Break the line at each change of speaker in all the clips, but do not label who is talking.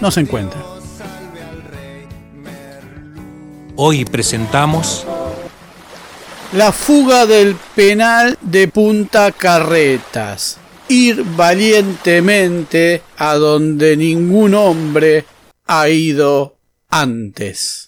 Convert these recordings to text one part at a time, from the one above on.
no se encuentra.
Hoy presentamos
La fuga del penal de Punta Carretas. Ir valientemente a donde ningún hombre ha ido antes.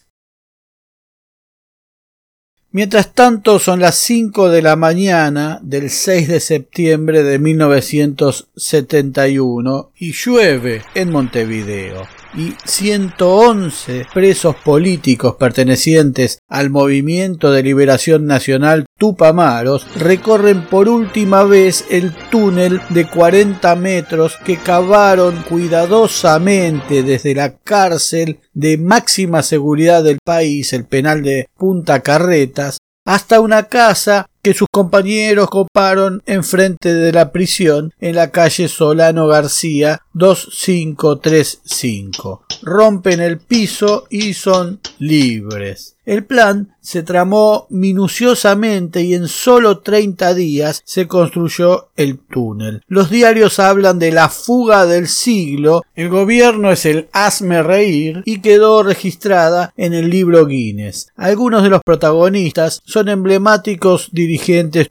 Mientras tanto son las 5 de la mañana del 6 de septiembre de 1971 y llueve en Montevideo y 111 presos políticos pertenecientes al Movimiento de Liberación Nacional Tupamaros recorren por última vez el túnel de 40 metros que cavaron cuidadosamente desde la cárcel de máxima seguridad del país, el penal de Punta Carretas, hasta una casa que sus compañeros coparon enfrente de la prisión en la calle Solano García 2535. Rompen el piso y son libres. El plan se tramó minuciosamente y en solo 30 días se construyó el túnel. Los diarios hablan de la fuga del siglo, el gobierno es el hazme reír y quedó registrada en el libro Guinness. Algunos de los protagonistas son emblemáticos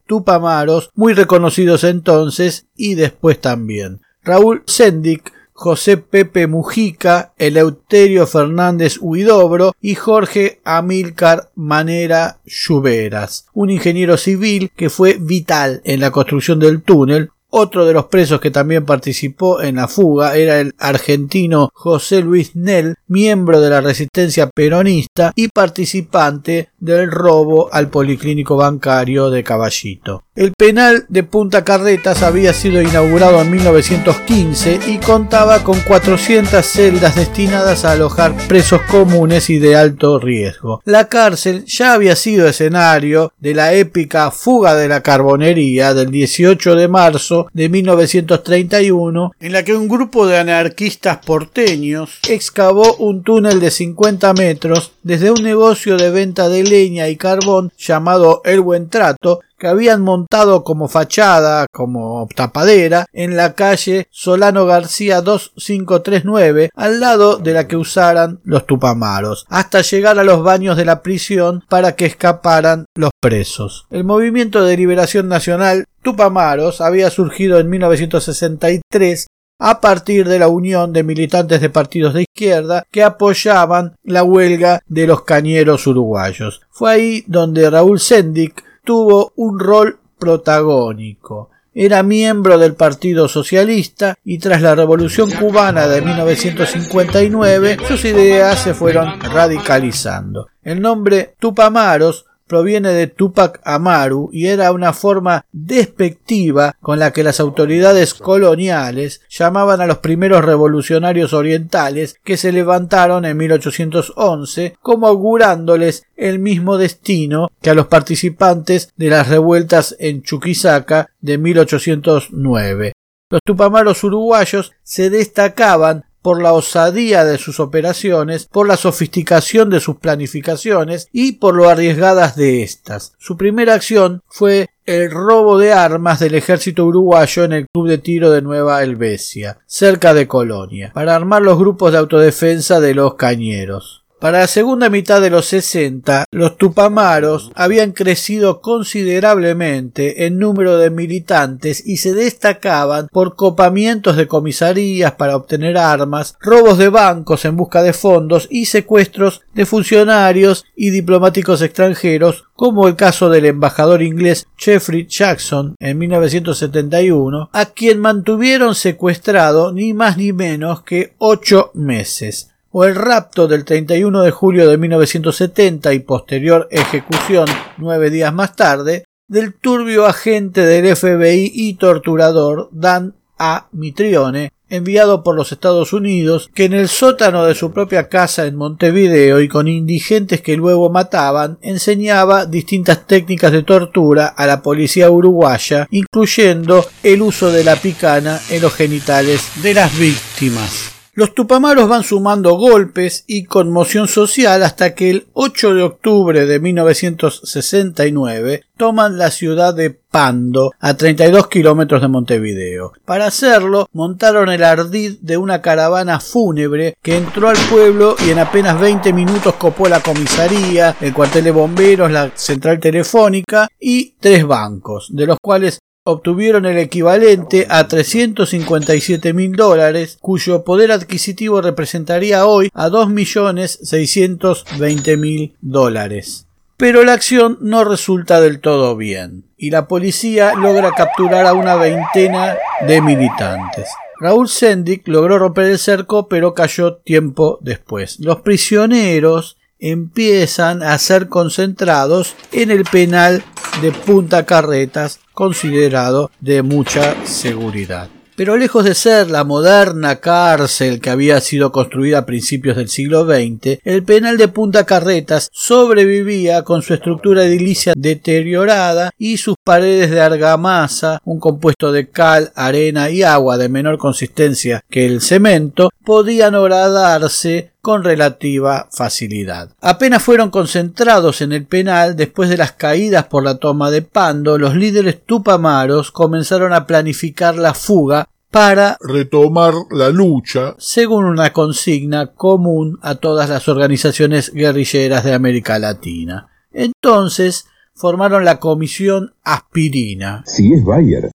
tupamaros muy reconocidos entonces y después también. Raúl Sendik José Pepe Mujica, Eleuterio Fernández Huidobro y Jorge Amílcar Manera Lluveras, un ingeniero civil que fue vital en la construcción del túnel, otro de los presos que también participó en la fuga era el argentino José Luis Nel, miembro de la resistencia peronista y participante del robo al policlínico bancario de Caballito. El penal de Punta Carretas había sido inaugurado en 1915 y contaba con 400 celdas destinadas a alojar presos comunes y de alto riesgo. La cárcel ya había sido escenario de la épica fuga de la carbonería del 18 de marzo de 1931, en la que un grupo de anarquistas porteños excavó un túnel de 50 metros desde un negocio de venta de leña y carbón llamado El Buen Trato, que habían montado como fachada, como tapadera, en la calle Solano García 2539, al lado de la que usaran los tupamaros, hasta llegar a los baños de la prisión para que escaparan los presos. El movimiento de liberación nacional Tupamaros había surgido en 1963 a partir de la unión de militantes de partidos de izquierda que apoyaban la huelga de los cañeros uruguayos. Fue ahí donde Raúl Sendik tuvo un rol protagónico. Era miembro del Partido Socialista y tras la Revolución cubana de 1959 sus ideas se fueron radicalizando. El nombre Tupamaros proviene de Tupac Amaru y era una forma despectiva con la que las autoridades coloniales llamaban a los primeros revolucionarios orientales que se levantaron en 1811 como augurándoles el mismo destino que a los participantes de las revueltas en Chuquisaca de 1809. Los tupamaros uruguayos se destacaban por la osadía de sus operaciones, por la sofisticación de sus planificaciones y por lo arriesgadas de éstas. Su primera acción fue el robo de armas del ejército uruguayo en el club de tiro de Nueva Helvecia, cerca de Colonia, para armar los grupos de autodefensa de los cañeros. Para la segunda mitad de los 60, los tupamaros habían crecido considerablemente en número de militantes y se destacaban por copamientos de comisarías para obtener armas, robos de bancos en busca de fondos y secuestros de funcionarios y diplomáticos extranjeros, como el caso del embajador inglés Jeffrey Jackson en 1971, a quien mantuvieron secuestrado ni más ni menos que ocho meses o el rapto del 31 de julio de 1970 y posterior ejecución nueve días más tarde del turbio agente del FBI y torturador Dan A. Mitrione, enviado por los Estados Unidos, que en el sótano de su propia casa en Montevideo y con indigentes que luego mataban, enseñaba distintas técnicas de tortura a la policía uruguaya, incluyendo el uso de la picana en los genitales de las víctimas. Los tupamaros van sumando golpes y conmoción social hasta que el 8 de octubre de 1969 toman la ciudad de Pando, a 32 kilómetros de Montevideo. Para hacerlo, montaron el ardid de una caravana fúnebre que entró al pueblo y en apenas 20 minutos copó la comisaría, el cuartel de bomberos, la central telefónica y tres bancos, de los cuales obtuvieron el equivalente a 357 mil dólares, cuyo poder adquisitivo representaría hoy a 2.620.000 dólares. Pero la acción no resulta del todo bien, y la policía logra capturar a una veintena de militantes. Raúl Sendik logró romper el cerco, pero cayó tiempo después. Los prisioneros empiezan a ser concentrados en el penal de Punta Carretas, considerado de mucha seguridad. Pero lejos de ser la moderna cárcel que había sido construida a principios del siglo XX, el penal de Punta Carretas sobrevivía con su estructura edilicia deteriorada y sus paredes de argamasa, un compuesto de cal, arena y agua de menor consistencia que el cemento, podían horadarse con relativa facilidad. Apenas fueron concentrados en el penal después de las caídas por la toma de Pando, los líderes tupamaros comenzaron a planificar la fuga para
retomar la lucha
según una consigna común a todas las organizaciones guerrilleras de América Latina. Entonces formaron la comisión Aspirina.
Si es Bayer,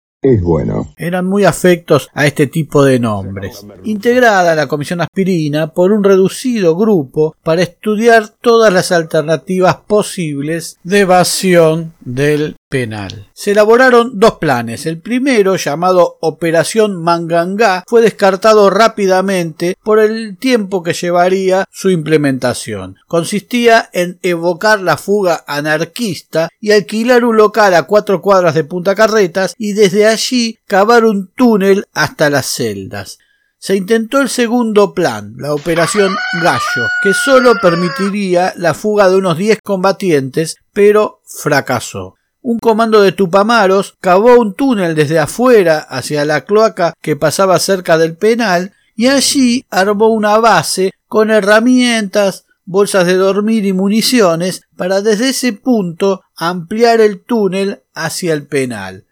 Eran muy afectos a este tipo de nombres. Integrada la Comisión Aspirina por un reducido grupo para estudiar todas las alternativas posibles de evasión del Se elaboraron dos planes. El primero, llamado Operación Mangangá, fue descartado rápidamente por el tiempo que llevaría su implementación. Consistía en evocar la fuga anarquista y alquilar un local a cuatro cuadras de Punta Carretas y desde allí cavar un túnel hasta las celdas. Se intentó el segundo plan, la Operación Gallo, que solo permitiría la fuga de unos 10 combatientes, pero fracasó. Un comando de Tupamaros cavó un túnel desde afuera hacia la cloaca que pasaba cerca del penal y allí armó una base con herramientas, bolsas de dormir y municiones para desde ese punto ampliar el túnel hacia el penal.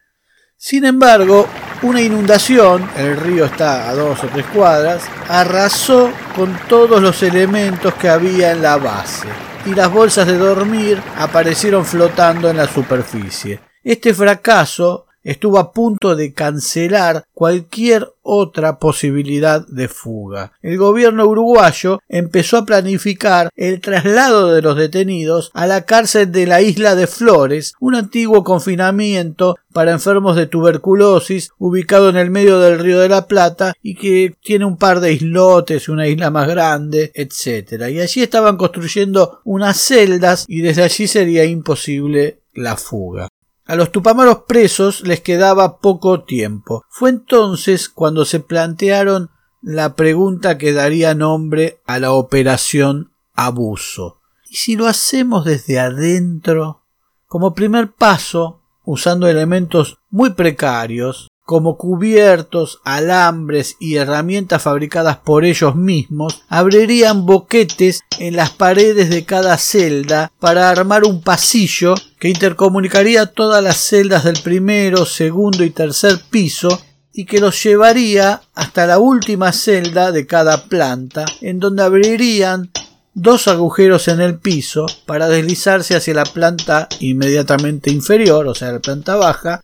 Sin embargo, una inundación, el río está a dos o tres cuadras, arrasó con todos los elementos que había en la base y las bolsas de dormir aparecieron flotando en la superficie. Este fracaso estuvo a punto de cancelar cualquier otra posibilidad de fuga. El gobierno uruguayo empezó a planificar el traslado de los detenidos a la cárcel de la isla de Flores, un antiguo confinamiento para enfermos de tuberculosis ubicado en el medio del río de la Plata y que tiene un par de islotes, una isla más grande, etc. Y allí estaban construyendo unas celdas y desde allí sería imposible la fuga. A los tupamaros presos les quedaba poco tiempo. Fue entonces cuando se plantearon la pregunta que daría nombre a la operación abuso. ¿Y si lo hacemos desde adentro? Como primer paso, usando elementos muy precarios, como cubiertos, alambres y herramientas fabricadas por ellos mismos, abrirían boquetes en las paredes de cada celda para armar un pasillo que intercomunicaría todas las celdas del primero, segundo y tercer piso y que los llevaría hasta la última celda de cada planta, en donde abrirían dos agujeros en el piso para deslizarse hacia la planta inmediatamente inferior, o sea, la planta baja,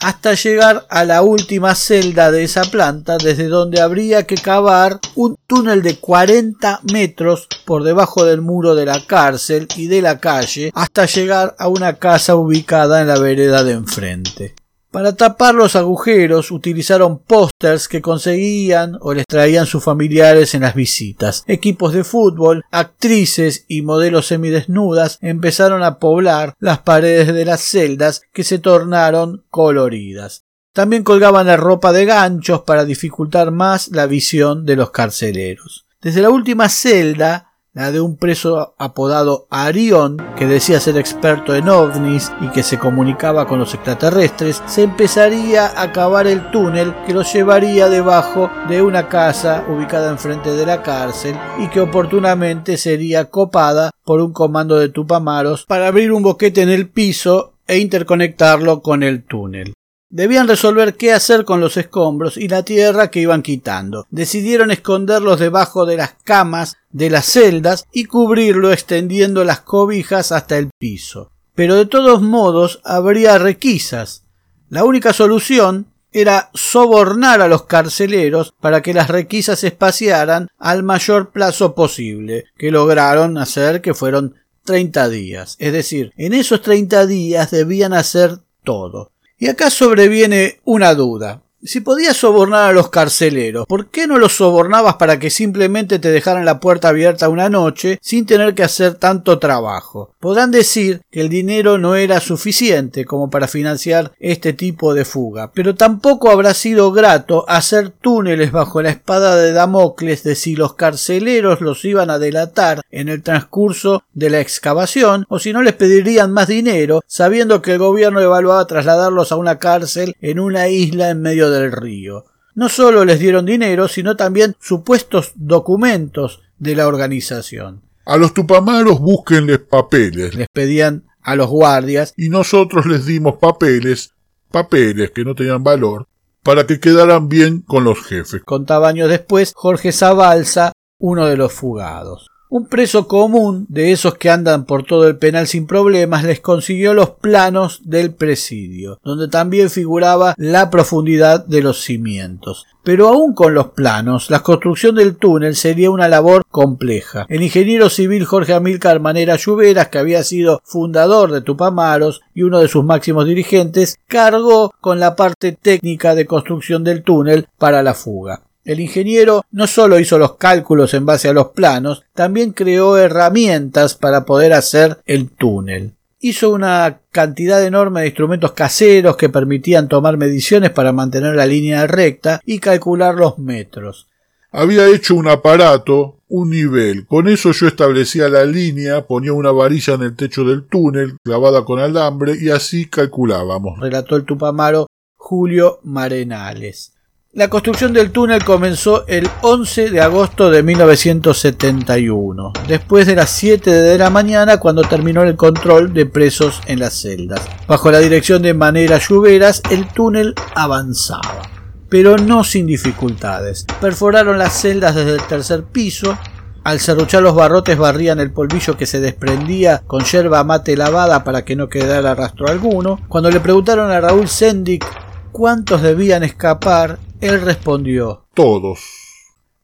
hasta llegar a la última celda de esa planta, desde donde habría que cavar un túnel de 40 metros por debajo del muro de la cárcel y de la calle, hasta llegar a una casa ubicada en la vereda de enfrente. Para tapar los agujeros utilizaron pósters que conseguían o les traían sus familiares en las visitas. Equipos de fútbol, actrices y modelos semidesnudas empezaron a poblar las paredes de las celdas que se tornaron coloridas. También colgaban la ropa de ganchos para dificultar más la visión de los carceleros. Desde la última celda la de un preso apodado Arión, que decía ser experto en ovnis y que se comunicaba con los extraterrestres, se empezaría a cavar el túnel que los llevaría debajo de una casa ubicada enfrente de la cárcel y que oportunamente sería copada por un comando de Tupamaros para abrir un boquete en el piso e interconectarlo con el túnel. Debían resolver qué hacer con los escombros y la tierra que iban quitando. Decidieron esconderlos debajo de las camas de las celdas y cubrirlo extendiendo las cobijas hasta el piso. Pero de todos modos habría requisas. La única solución era sobornar a los carceleros para que las requisas espaciaran al mayor plazo posible, que lograron hacer que fueron treinta días. Es decir, en esos treinta días debían hacer todo. Y acá sobreviene una duda. Si podías sobornar a los carceleros, ¿por qué no los sobornabas para que simplemente te dejaran la puerta abierta una noche sin tener que hacer tanto trabajo? Podrán decir que el dinero no era suficiente como para financiar este tipo de fuga, pero tampoco habrá sido grato hacer túneles bajo la espada de Damocles de si los carceleros los iban a delatar en el transcurso de la excavación o si no les pedirían más dinero sabiendo que el gobierno evaluaba trasladarlos a una cárcel en una isla en medio del río. No solo les dieron dinero, sino también supuestos documentos de la organización.
A los tupamaros búsquenles papeles.
Les pedían a los guardias
y nosotros les dimos papeles, papeles que no tenían valor, para que quedaran bien con los jefes.
Contaba años después Jorge Zabalza, uno de los fugados. Un preso común, de esos que andan por todo el penal sin problemas, les consiguió los planos del presidio, donde también figuraba la profundidad de los cimientos. Pero aún con los planos, la construcción del túnel sería una labor compleja. El ingeniero civil Jorge Amílcar Manera Lluveras, que había sido fundador de Tupamaros y uno de sus máximos dirigentes, cargó con la parte técnica de construcción del túnel para la fuga. El ingeniero no solo hizo los cálculos en base a los planos, también creó herramientas para poder hacer el túnel. Hizo una cantidad enorme de instrumentos caseros que permitían tomar mediciones para mantener la línea recta y calcular los metros.
Había hecho un aparato, un nivel. Con eso yo establecía la línea, ponía una varilla en el techo del túnel, clavada con alambre, y así calculábamos.
Relató el tupamaro Julio Marenales. La construcción del túnel comenzó el 11 de agosto de 1971, después de las 7 de la mañana cuando terminó el control de presos en las celdas. Bajo la dirección de Manera Lluveras, el túnel avanzaba, pero no sin dificultades. Perforaron las celdas desde el tercer piso, al serruchar los barrotes barrían el polvillo que se desprendía con yerba mate lavada para que no quedara rastro alguno. Cuando le preguntaron a Raúl Sendik cuántos debían escapar, él respondió
Todos.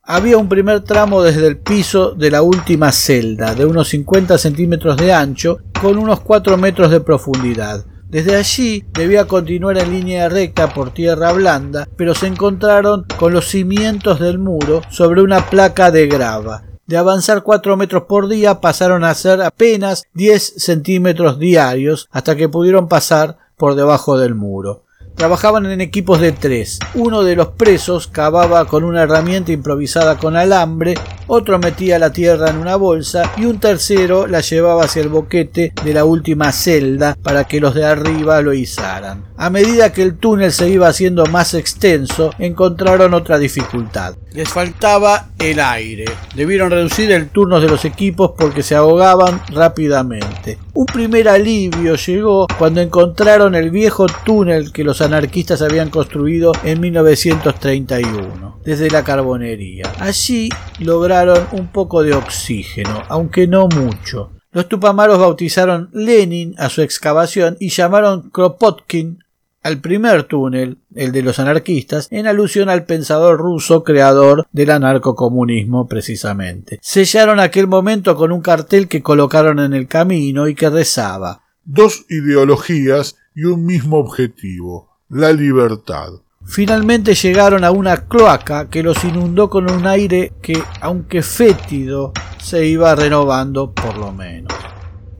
Había un primer tramo desde el piso de la última celda, de unos 50 centímetros de ancho, con unos 4 metros de profundidad. Desde allí debía continuar en línea recta por tierra blanda, pero se encontraron con los cimientos del muro sobre una placa de grava. De avanzar 4 metros por día pasaron a ser apenas 10 centímetros diarios hasta que pudieron pasar por debajo del muro. Trabajaban en equipos de tres. Uno de los presos cavaba con una herramienta improvisada con alambre, otro metía la tierra en una bolsa y un tercero la llevaba hacia el boquete de la última celda para que los de arriba lo izaran. A medida que el túnel se iba haciendo más extenso, encontraron otra dificultad. Les faltaba el aire. Debieron reducir el turno de los equipos porque se ahogaban rápidamente. Un primer alivio llegó cuando encontraron el viejo túnel que los anarquistas habían construido en 1931 desde la carbonería. Allí lograron un poco de oxígeno, aunque no mucho. Los tupamaros bautizaron Lenin a su excavación y llamaron Kropotkin al primer túnel, el de los anarquistas, en alusión al pensador ruso creador del anarcocomunismo precisamente. Sellaron aquel momento con un cartel que colocaron en el camino y que rezaba
Dos ideologías y un mismo objetivo, la libertad.
Finalmente llegaron a una cloaca que los inundó con un aire que, aunque fétido, se iba renovando por lo menos.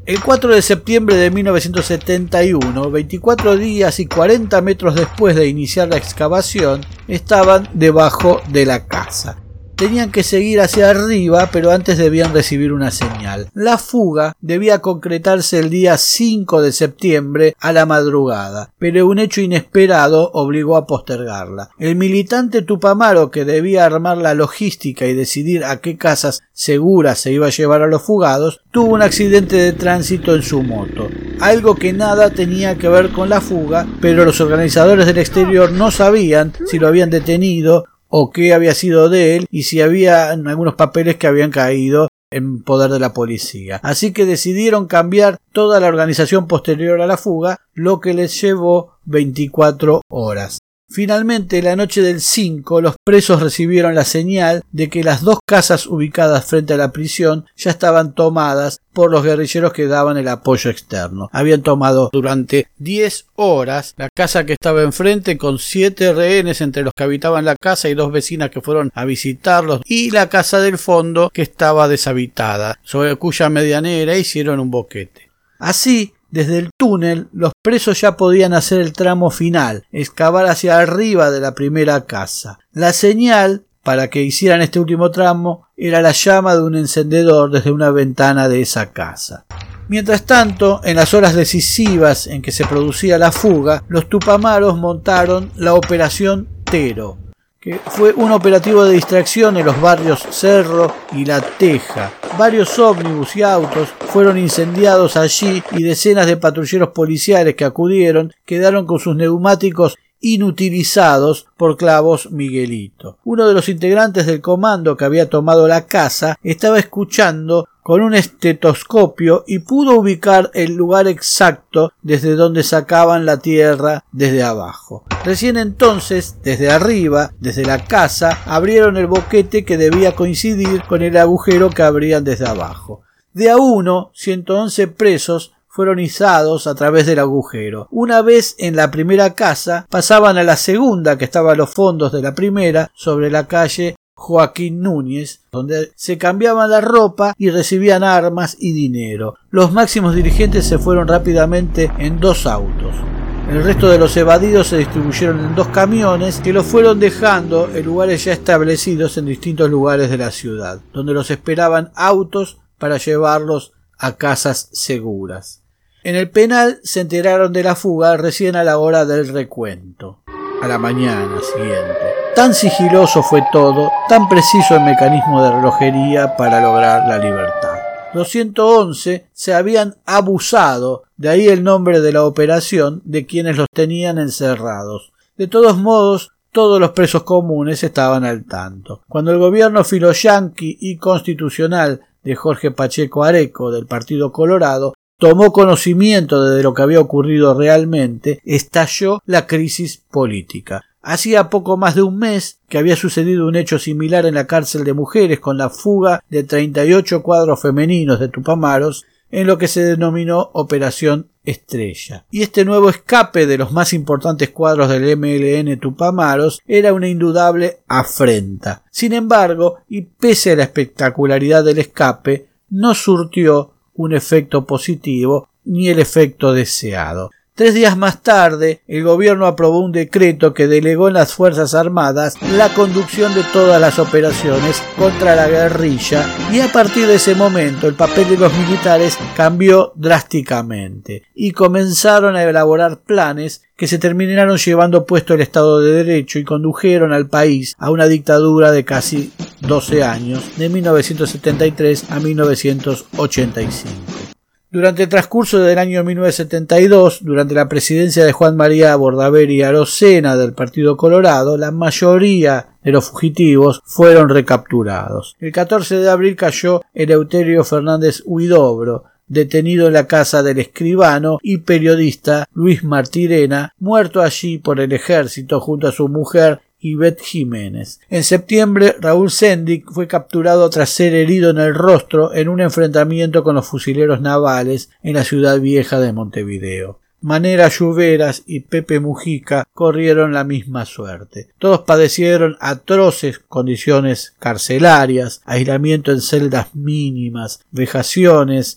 El 4 de septiembre de 1971, 24 días y 40 metros después de iniciar la excavación, estaban debajo de la casa. Tenían que seguir hacia arriba, pero antes debían recibir una señal. La fuga debía concretarse el día 5 de septiembre a la madrugada, pero un hecho inesperado obligó a postergarla. El militante Tupamaro, que debía armar la logística y decidir a qué casas seguras se iba a llevar a los fugados, tuvo un accidente de tránsito en su moto. Algo que nada tenía que ver con la fuga, pero los organizadores del exterior no sabían si lo habían detenido o qué había sido de él y si había algunos papeles que habían caído en poder de la policía. Así que decidieron cambiar toda la organización posterior a la fuga, lo que les llevó 24 horas. Finalmente, la noche del 5, los presos recibieron la señal de que las dos casas ubicadas frente a la prisión ya estaban tomadas por los guerrilleros que daban el apoyo externo. Habían tomado durante 10 horas la casa que estaba enfrente con siete rehenes entre los que habitaban la casa y dos vecinas que fueron a visitarlos y la casa del fondo que estaba deshabitada, sobre cuya medianera hicieron un boquete. Así, desde el túnel, los presos ya podían hacer el tramo final, excavar hacia arriba de la primera casa. La señal para que hicieran este último tramo era la llama de un encendedor desde una ventana de esa casa. Mientras tanto, en las horas decisivas en que se producía la fuga, los tupamaros montaron la Operación Tero, fue un operativo de distracción en los barrios Cerro y La Teja. Varios ómnibus y autos fueron incendiados allí y decenas de patrulleros policiales que acudieron quedaron con sus neumáticos inutilizados por Clavos Miguelito. Uno de los integrantes del comando que había tomado la casa estaba escuchando con un estetoscopio y pudo ubicar el lugar exacto desde donde sacaban la tierra desde abajo. Recién entonces, desde arriba, desde la casa, abrieron el boquete que debía coincidir con el agujero que abrían desde abajo. De a uno, 111 presos fueron izados a través del agujero. Una vez en la primera casa, pasaban a la segunda que estaba a los fondos de la primera, sobre la calle Joaquín Núñez, donde se cambiaban la ropa y recibían armas y dinero. Los máximos dirigentes se fueron rápidamente en dos autos. El resto de los evadidos se distribuyeron en dos camiones que los fueron dejando en lugares ya establecidos en distintos lugares de la ciudad, donde los esperaban autos para llevarlos a casas seguras. En el penal se enteraron de la fuga recién a la hora del recuento, a la mañana siguiente. Tan sigiloso fue todo, tan preciso el mecanismo de relojería para lograr la libertad. Los 111 se habían abusado, de ahí el nombre de la operación, de quienes los tenían encerrados. De todos modos, todos los presos comunes estaban al tanto. Cuando el gobierno filoyanqui y constitucional de Jorge Pacheco Areco del Partido Colorado tomó conocimiento de lo que había ocurrido realmente, estalló la crisis política. Hacía poco más de un mes que había sucedido un hecho similar en la cárcel de mujeres con la fuga de 38 cuadros femeninos de Tupamaros en lo que se denominó Operación Estrella. Y este nuevo escape de los más importantes cuadros del MLN Tupamaros era una indudable afrenta. Sin embargo, y pese a la espectacularidad del escape, no surtió un efecto positivo ni el efecto deseado. Tres días más tarde, el gobierno aprobó un decreto que delegó en las Fuerzas Armadas la conducción de todas las operaciones contra la guerrilla y a partir de ese momento el papel de los militares cambió drásticamente y comenzaron a elaborar planes que se terminaron llevando puesto el Estado de Derecho y condujeron al país a una dictadura de casi 12 años, de 1973 a 1985. Durante el transcurso del año 1972, durante la presidencia de Juan María Bordaveri Arocena del Partido Colorado, la mayoría de los fugitivos fueron recapturados. El 14 de abril cayó Eleuterio Fernández Huidobro, detenido en la casa del escribano y periodista Luis Martirena, muerto allí por el ejército junto a su mujer Bet Jiménez. En septiembre, Raúl Sendik fue capturado tras ser herido en el rostro en un enfrentamiento con los fusileros navales en la ciudad vieja de Montevideo. Manera Lluveras y Pepe Mujica corrieron la misma suerte. Todos padecieron atroces condiciones carcelarias, aislamiento en celdas mínimas, vejaciones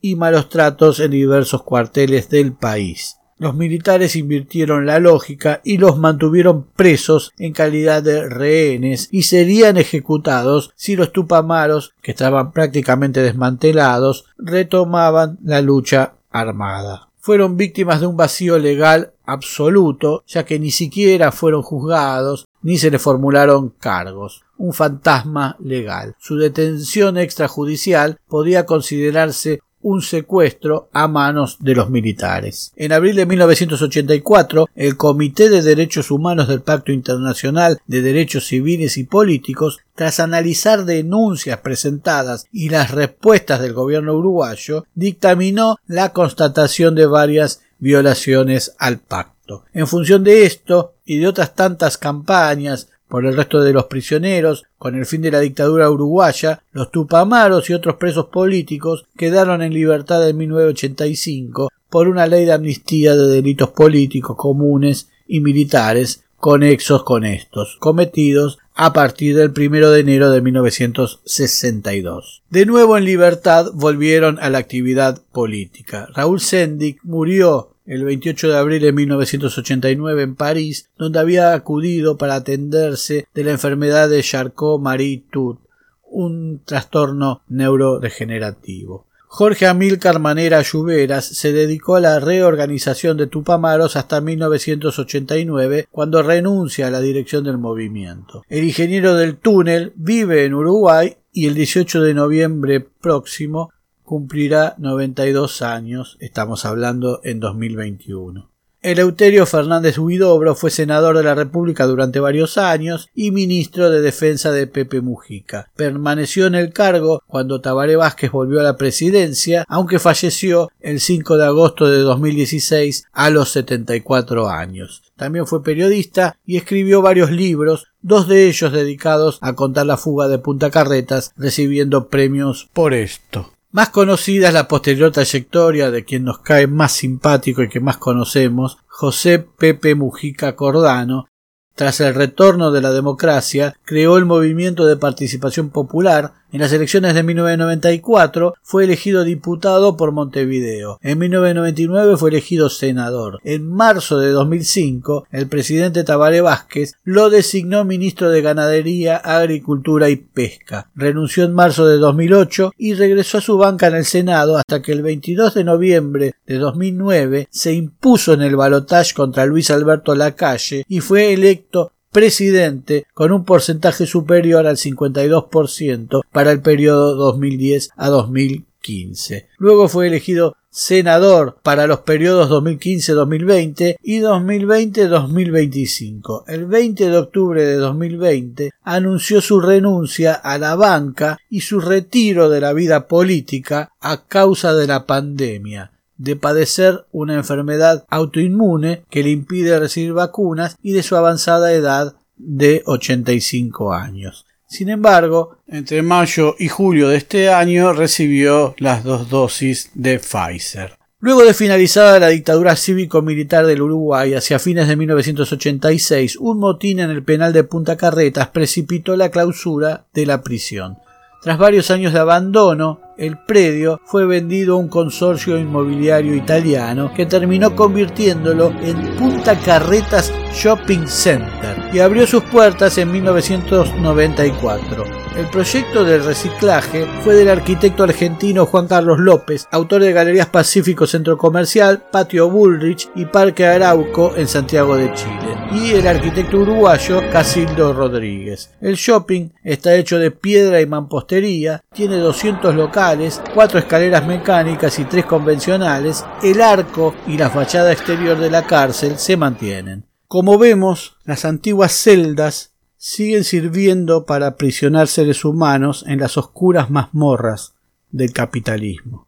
y malos tratos en diversos cuarteles del país. Los militares invirtieron la lógica y los mantuvieron presos en calidad de rehenes y serían ejecutados si los tupamaros, que estaban prácticamente desmantelados, retomaban la lucha armada. Fueron víctimas de un vacío legal absoluto, ya que ni siquiera fueron juzgados ni se les formularon cargos. Un fantasma legal. Su detención extrajudicial podía considerarse un secuestro a manos de los militares. En abril de 1984, el Comité de Derechos Humanos del Pacto Internacional de Derechos Civiles y Políticos, tras analizar denuncias presentadas y las respuestas del gobierno uruguayo, dictaminó la constatación de varias violaciones al pacto. En función de esto y de otras tantas campañas por el resto de los prisioneros, con el fin de la dictadura uruguaya, los tupamaros y otros presos políticos quedaron en libertad en 1985 por una ley de amnistía de delitos políticos comunes y militares conexos con estos, cometidos a partir del primero de enero de 1962. De nuevo en libertad volvieron a la actividad política. Raúl Sendic murió el 28 de abril de 1989 en París, donde había acudido para atenderse de la enfermedad de Charcot-Marie-Tooth, un trastorno neurodegenerativo. Jorge Amílcar Manera Lluveras se dedicó a la reorganización de Tupamaros hasta 1989, cuando renuncia a la dirección del movimiento. El ingeniero del túnel vive en Uruguay y el 18 de noviembre próximo cumplirá 92 años, estamos hablando en 2021. Eleuterio Fernández Huidobro fue senador de la República durante varios años y ministro de Defensa de Pepe Mujica. Permaneció en el cargo cuando Tabaré Vázquez volvió a la presidencia, aunque falleció el 5 de agosto de 2016 a los 74 años. También fue periodista y escribió varios libros, dos de ellos dedicados a contar la fuga de Punta Carretas, recibiendo premios por esto. Más conocida es la posterior trayectoria de quien nos cae más simpático y que más conocemos, José Pepe Mujica Cordano, tras el retorno de la democracia, creó el movimiento de participación popular. En las elecciones de 1994 fue elegido diputado por Montevideo. En 1999 fue elegido senador. En marzo de 2005, el presidente Tabaré Vázquez lo designó ministro de Ganadería, Agricultura y Pesca. Renunció en marzo de 2008 y regresó a su banca en el Senado hasta que el 22 de noviembre de 2009 se impuso en el balotaje contra Luis Alberto Lacalle y fue electo presidente con un porcentaje superior al 52% para el periodo 2010 a 2015. Luego fue elegido senador para los periodos 2015-2020 y 2020-2025. El 20 de octubre de 2020 anunció su renuncia a la banca y su retiro de la vida política a causa de la pandemia de padecer una enfermedad autoinmune que le impide recibir vacunas y de su avanzada edad de 85 años. Sin embargo, entre mayo y julio de este año recibió las dos dosis de Pfizer. Luego de finalizada la dictadura cívico-militar del Uruguay hacia fines de 1986, un motín en el penal de Punta Carretas precipitó la clausura de la prisión. Tras varios años de abandono, el predio fue vendido a un consorcio inmobiliario italiano que terminó convirtiéndolo en Punta Carretas Shopping Center y abrió sus puertas en 1994. El proyecto del reciclaje fue del arquitecto argentino Juan Carlos López, autor de Galerías Pacífico Centro Comercial, Patio Bullrich y Parque Arauco en Santiago de Chile, y el arquitecto uruguayo Casildo Rodríguez. El shopping está hecho de piedra y mampostería, tiene 200 locales, 4 escaleras mecánicas y 3 convencionales, el arco y la fachada exterior de la cárcel se mantienen. Como vemos, las antiguas celdas siguen sirviendo para aprisionar seres humanos en las oscuras mazmorras del capitalismo.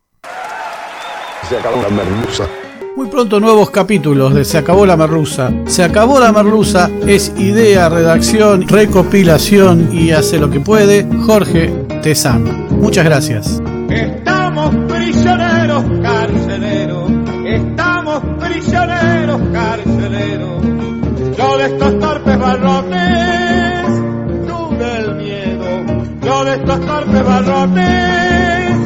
Se acabó la merluza.
Muy pronto nuevos capítulos de Se acabó la merluza. Se acabó la merluza es idea, redacción, recopilación y hace lo que puede Jorge Tezano. Muchas gracias.
Estamos prisioneros carceleros, estamos prisioneros carceleros. Yo de estos torpes barrotes, tú del miedo. Yo de estos torpes barrotes,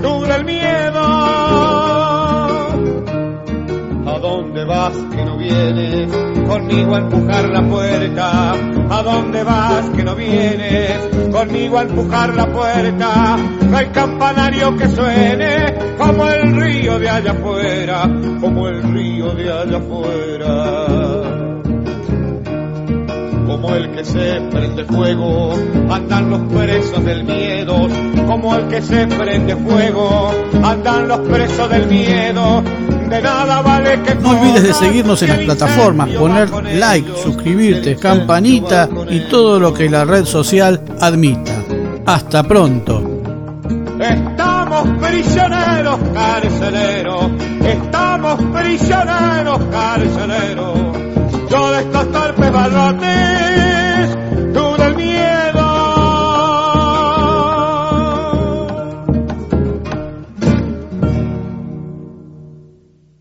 tú del miedo. ¿A dónde vas que no vienes? Conmigo a empujar la puerta. ¿A dónde vas que no vienes? Conmigo a empujar la puerta. No hay campanario que suene como el río de allá afuera, como el río de allá afuera como el que se prende fuego, andan los presos del miedo, como el que se prende fuego, andan los presos del miedo, de nada vale que
No olvides de seguirnos en las plataformas, poner like, suscribirte, campanita y todo lo que la red social admita. Hasta pronto.
Estamos prisioneros carceleros, estamos prisioneros carceleros. Yo de estos torpes barrotes